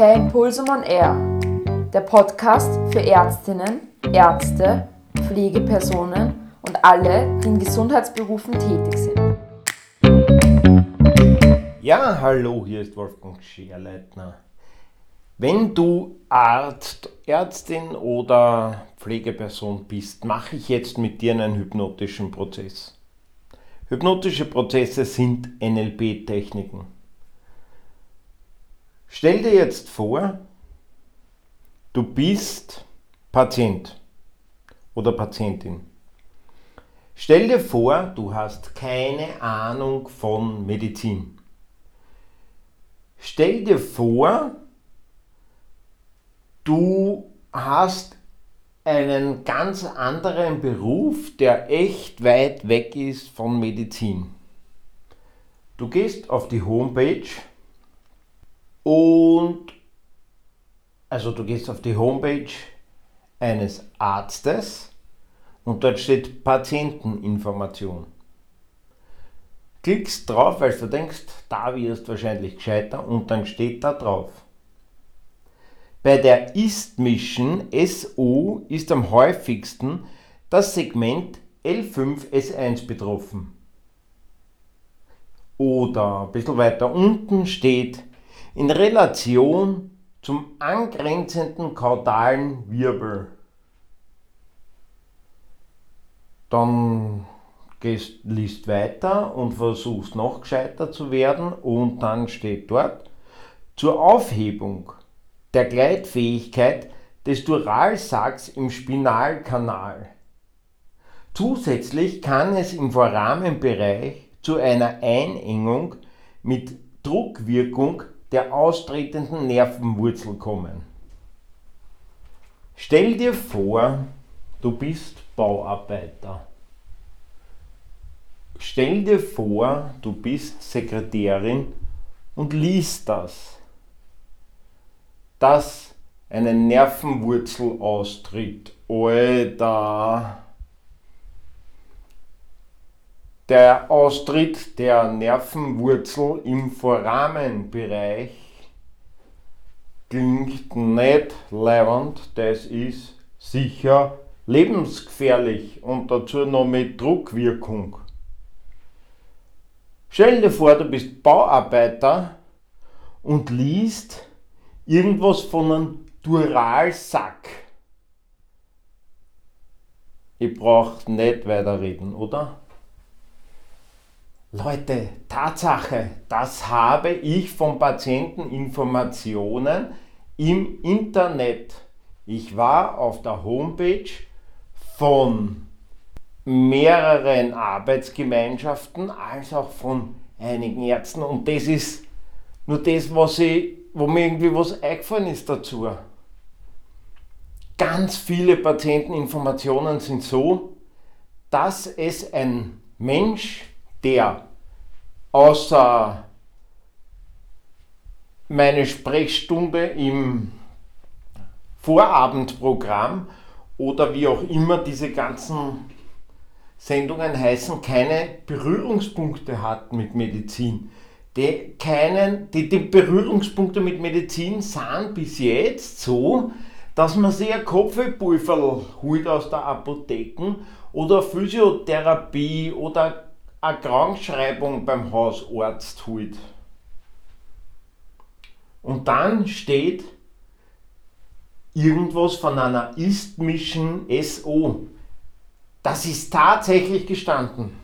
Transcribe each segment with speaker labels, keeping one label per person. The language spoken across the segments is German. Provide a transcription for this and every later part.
Speaker 1: Per Impulsum on Air, der Podcast für Ärztinnen, Ärzte, Pflegepersonen und alle, die in Gesundheitsberufen tätig sind.
Speaker 2: Ja, hallo, hier ist Wolfgang Scherleitner. Wenn du Arzt, Ärztin oder Pflegeperson bist, mache ich jetzt mit dir einen hypnotischen Prozess. Hypnotische Prozesse sind NLP-Techniken. Stell dir jetzt vor, du bist Patient oder Patientin. Stell dir vor, du hast keine Ahnung von Medizin. Stell dir vor, du hast einen ganz anderen Beruf, der echt weit weg ist von Medizin. Du gehst auf die Homepage und also du gehst auf die Homepage eines Arztes und dort steht Patienteninformation. Klickst drauf, weil du denkst, da wirst du wahrscheinlich gescheiter und dann steht da drauf. Bei der Ist-Mission SO ist am häufigsten das Segment L5S1 betroffen. Oder ein bisschen weiter unten steht in Relation zum angrenzenden kaudalen Wirbel. Dann gehst, liest weiter und versuchst noch gescheiter zu werden und dann steht dort zur Aufhebung der Gleitfähigkeit des Duralsacks im Spinalkanal. Zusätzlich kann es im Vorrahmenbereich zu einer Einengung mit Druckwirkung der austretenden Nervenwurzel kommen. Stell dir vor, du bist Bauarbeiter. Stell dir vor, du bist Sekretärin und liest das, dass eine Nervenwurzel austritt. Alter! Der Austritt der Nervenwurzel im Vorrahmenbereich klingt nicht leibend, das ist sicher lebensgefährlich und dazu noch mit Druckwirkung. Stell dir vor, du bist Bauarbeiter und liest irgendwas von einem Duralsack. Ich brauche nicht weiterreden, oder? Leute, Tatsache, das habe ich von Patienteninformationen im Internet. Ich war auf der Homepage von mehreren Arbeitsgemeinschaften als auch von einigen Ärzten und das ist nur das, was ich, wo mir irgendwie was eingefallen ist dazu. Ganz viele Patienteninformationen sind so, dass es ein Mensch der außer meine Sprechstunde im Vorabendprogramm oder wie auch immer diese ganzen Sendungen heißen, keine Berührungspunkte hat mit Medizin. Die, keinen, die, die Berührungspunkte mit Medizin sind bis jetzt so, dass man sich ein Kopfpulver holt aus der Apotheke oder Physiotherapie oder eine Krankschreibung beim Hausarzt holt. Und dann steht irgendwas von einer Ist-Mission SO. Das ist tatsächlich gestanden.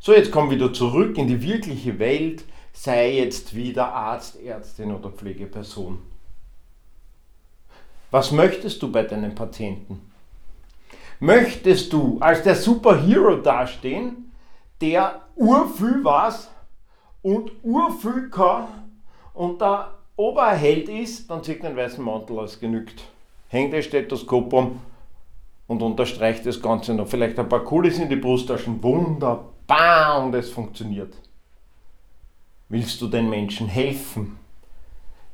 Speaker 2: So, jetzt komm wieder zurück in die wirkliche Welt, sei jetzt wieder Arzt, Ärztin oder Pflegeperson. Was möchtest du bei deinen Patienten? Möchtest du als der Superhero dastehen der urviel weiß und urviel kann und der Oberheld ist, dann zieht den weißen Mantel aus, genügt. Hängt das Stethoskop um und unterstreicht das Ganze noch. Vielleicht ein paar Kulis in die Brusttaschen. Wunderbar und es funktioniert. Willst du den Menschen helfen?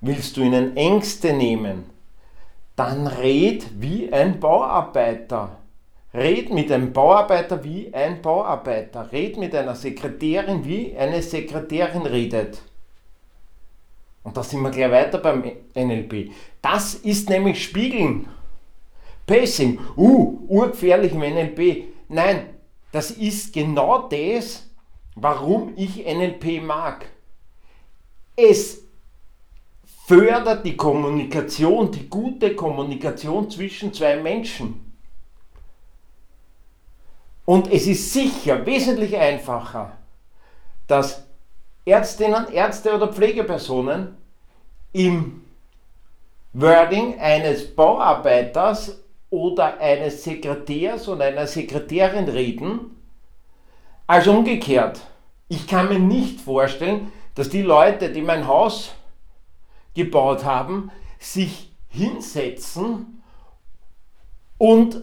Speaker 2: Willst du ihnen Ängste nehmen? Dann red wie ein Bauarbeiter. Red mit einem Bauarbeiter wie ein Bauarbeiter. Red mit einer Sekretärin wie eine Sekretärin redet. Und da sind wir gleich weiter beim NLP. Das ist nämlich Spiegeln. Pacing, uh, urgefährlich im NLP. Nein, das ist genau das, warum ich NLP mag. Es fördert die Kommunikation, die gute Kommunikation zwischen zwei Menschen. Und es ist sicher wesentlich einfacher, dass Ärztinnen, Ärzte oder Pflegepersonen im Wording eines Bauarbeiters oder eines Sekretärs oder einer Sekretärin reden, als umgekehrt. Ich kann mir nicht vorstellen, dass die Leute, die mein Haus gebaut haben, sich hinsetzen und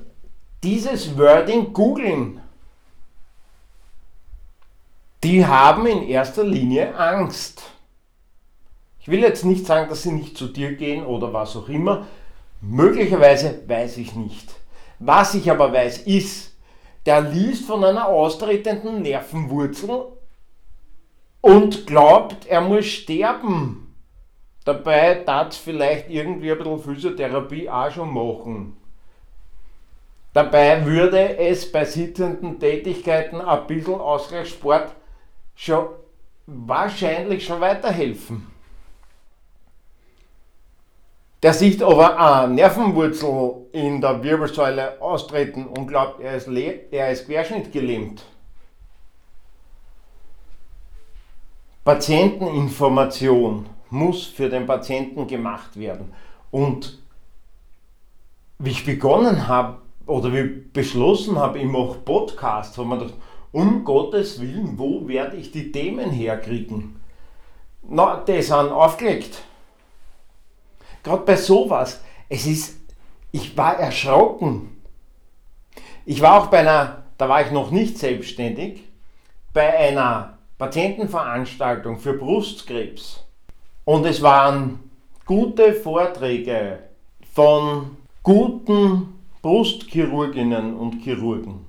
Speaker 2: dieses Wording googeln. Die haben in erster Linie Angst. Ich will jetzt nicht sagen, dass sie nicht zu dir gehen oder was auch immer. Möglicherweise weiß ich nicht. Was ich aber weiß, ist, der liest von einer austretenden Nervenwurzel und glaubt, er muss sterben. Dabei es vielleicht irgendwie ein bisschen Physiotherapie auch schon machen. Dabei würde es bei sitzenden Tätigkeiten ein bisschen Ausgleichssport schon wahrscheinlich schon weiterhelfen. Der sieht aber eine Nervenwurzel in der Wirbelsäule austreten und glaubt, er ist, er ist querschnittgelähmt. Patienteninformation muss für den Patienten gemacht werden. Und wie ich begonnen habe oder wie ich beschlossen habe, ich mache Podcasts, habe man gedacht, um Gottes Willen, wo werde ich die Themen herkriegen? Na, die sind aufgelegt. Gerade bei sowas, es ist, ich war erschrocken. Ich war auch bei einer, da war ich noch nicht selbstständig, bei einer Patientenveranstaltung für Brustkrebs. Und es waren gute Vorträge von guten Brustchirurginnen und Chirurgen.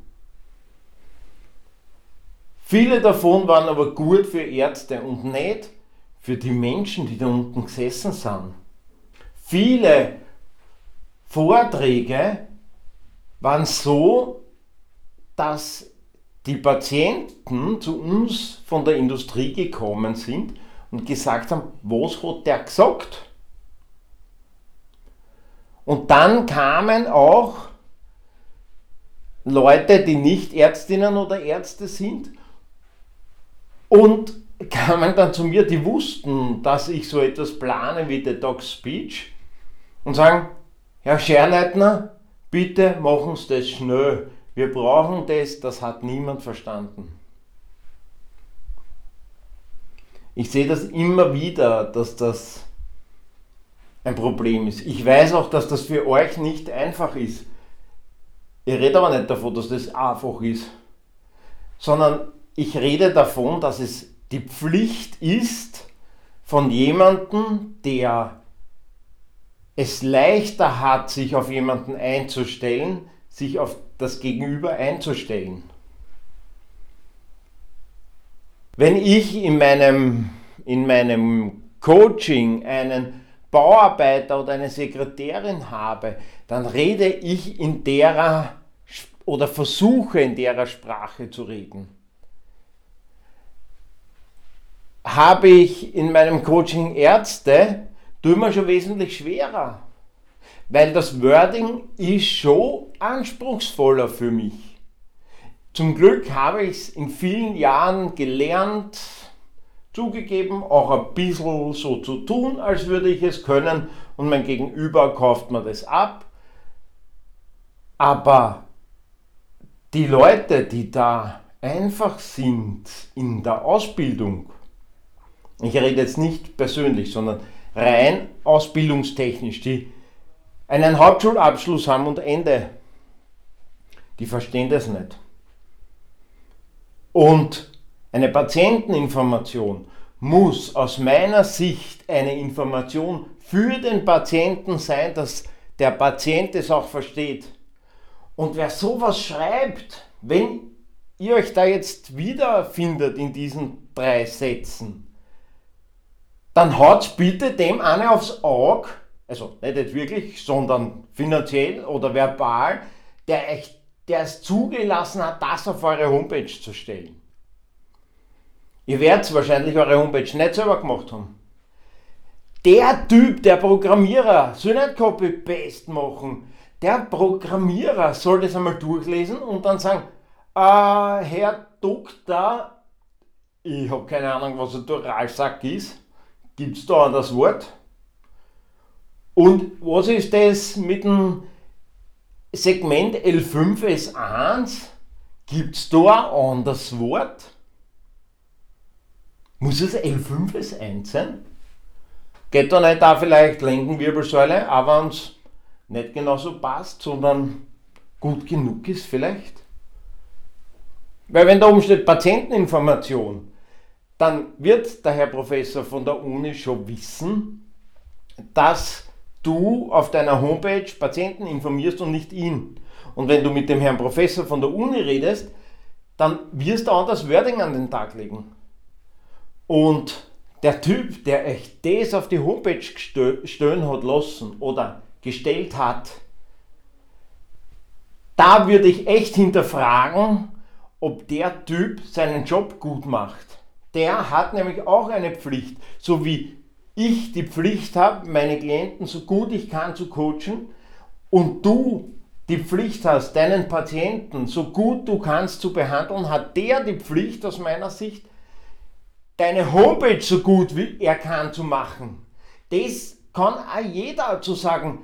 Speaker 2: Viele davon waren aber gut für Ärzte und nicht für die Menschen, die da unten gesessen sind. Viele Vorträge waren so, dass die Patienten zu uns von der Industrie gekommen sind und gesagt haben, was hat der gesagt? Und dann kamen auch Leute, die nicht Ärztinnen oder Ärzte sind und kamen dann zu mir, die wussten, dass ich so etwas plane wie Detox Speech und sagen, Herr Scherleitner, bitte machen Sie das schnell. Wir brauchen das, das hat niemand verstanden. Ich sehe das immer wieder, dass das ein Problem ist. Ich weiß auch, dass das für euch nicht einfach ist. Ich rede aber nicht davon, dass das einfach ist, sondern ich rede davon, dass es die Pflicht ist von jemandem, der es leichter hat, sich auf jemanden einzustellen, sich auf das Gegenüber einzustellen. Wenn ich in meinem, in meinem Coaching einen Bauarbeiter oder eine Sekretärin habe, dann rede ich in derer oder versuche in derer Sprache zu reden. Habe ich in meinem Coaching Ärzte, tue mir schon wesentlich schwerer, weil das Wording ist schon anspruchsvoller für mich. Zum Glück habe ich es in vielen Jahren gelernt, zugegeben, auch ein bisschen so zu tun, als würde ich es können und mein Gegenüber kauft mir das ab. Aber die Leute, die da einfach sind in der Ausbildung, ich rede jetzt nicht persönlich, sondern rein ausbildungstechnisch, die einen Hauptschulabschluss haben und Ende, die verstehen das nicht. Und eine Patienteninformation muss aus meiner Sicht eine Information für den Patienten sein, dass der Patient es auch versteht. Und wer sowas schreibt, wenn ihr euch da jetzt wiederfindet in diesen drei Sätzen, dann haut bitte dem eine aufs Auge, also nicht wirklich, sondern finanziell oder verbal, der, echt, der es zugelassen hat, das auf eure Homepage zu stellen. Ihr werdet wahrscheinlich eure Homepage nicht selber gemacht haben. Der Typ, der Programmierer, soll nicht Copy-Paste machen. Der Programmierer soll das einmal durchlesen und dann sagen, äh, Herr Doktor, ich habe keine Ahnung, was ein Duralsack ist. Gibt es da das Wort? Und was ist das mit dem Segment L5S1? Gibt es da ein anderes Wort? Muss es L5S1 sein? Geht da nicht da vielleicht Lendenwirbelsäule, aber wenn es nicht genauso passt, sondern gut genug ist vielleicht? Weil wenn da oben steht Patienteninformation, dann wird der Herr Professor von der Uni schon wissen, dass du auf deiner Homepage Patienten informierst und nicht ihn. Und wenn du mit dem Herrn Professor von der Uni redest, dann wirst du auch das Wording an den Tag legen. Und der Typ, der echt das auf die Homepage stellen hat lassen oder gestellt hat, da würde ich echt hinterfragen, ob der Typ seinen Job gut macht. Der hat nämlich auch eine Pflicht, so wie ich die Pflicht habe, meine Klienten so gut ich kann zu coachen und du die Pflicht hast, deinen Patienten so gut du kannst zu behandeln, hat der die Pflicht aus meiner Sicht, deine Homepage so gut wie er kann zu machen. Das kann auch jeder zu sagen,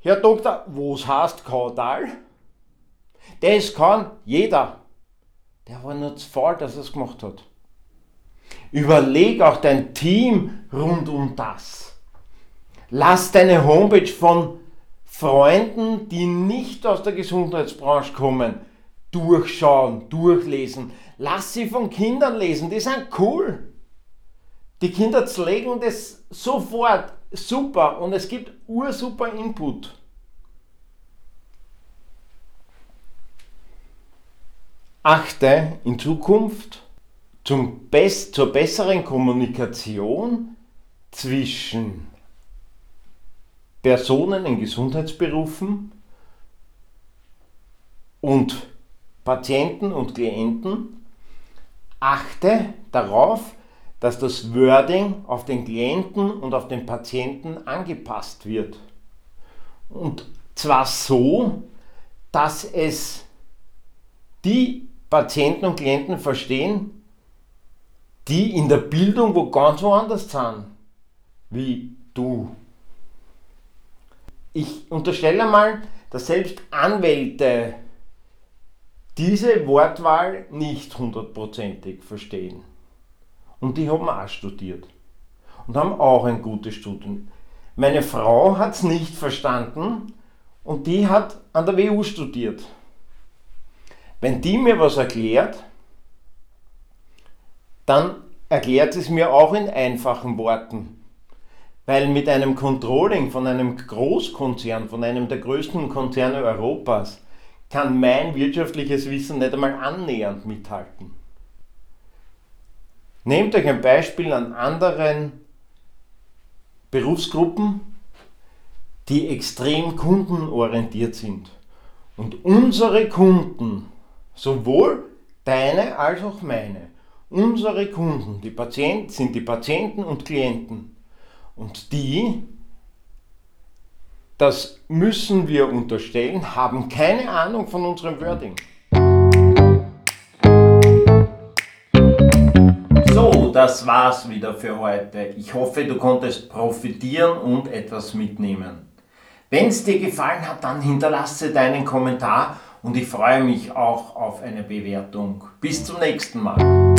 Speaker 2: Herr Doktor, was heißt Kaudal? Das kann jeder. Der war nur zu faul, dass er es gemacht hat. Überleg auch dein Team rund um das. Lass deine Homepage von Freunden, die nicht aus der Gesundheitsbranche kommen, durchschauen, durchlesen. Lass sie von Kindern lesen, die sind cool. Die Kinder legen das sofort super und es gibt ursuper Input. Achte in Zukunft zum Best, zur besseren Kommunikation zwischen Personen in Gesundheitsberufen und Patienten und Klienten. Achte darauf, dass das Wording auf den Klienten und auf den Patienten angepasst wird. Und zwar so, dass es die Patienten und Klienten verstehen, die in der Bildung wo ganz woanders sind, wie du. Ich unterstelle mal, dass selbst Anwälte diese Wortwahl nicht hundertprozentig verstehen. Und die haben auch studiert. Und haben auch ein gutes Studium. Meine Frau hat es nicht verstanden und die hat an der WU studiert. Wenn die mir was erklärt, dann erklärt es mir auch in einfachen Worten. Weil mit einem Controlling von einem Großkonzern, von einem der größten Konzerne Europas, kann mein wirtschaftliches Wissen nicht einmal annähernd mithalten. Nehmt euch ein Beispiel an anderen Berufsgruppen, die extrem kundenorientiert sind. Und unsere Kunden, sowohl deine als auch meine, unsere Kunden, die Patienten, sind die Patienten und Klienten. Und die, das müssen wir unterstellen, haben keine Ahnung von unserem Wording. Das war's wieder für heute. Ich hoffe, du konntest profitieren und etwas mitnehmen. Wenn es dir gefallen hat, dann hinterlasse deinen Kommentar und ich freue mich auch auf eine Bewertung. Bis zum nächsten Mal.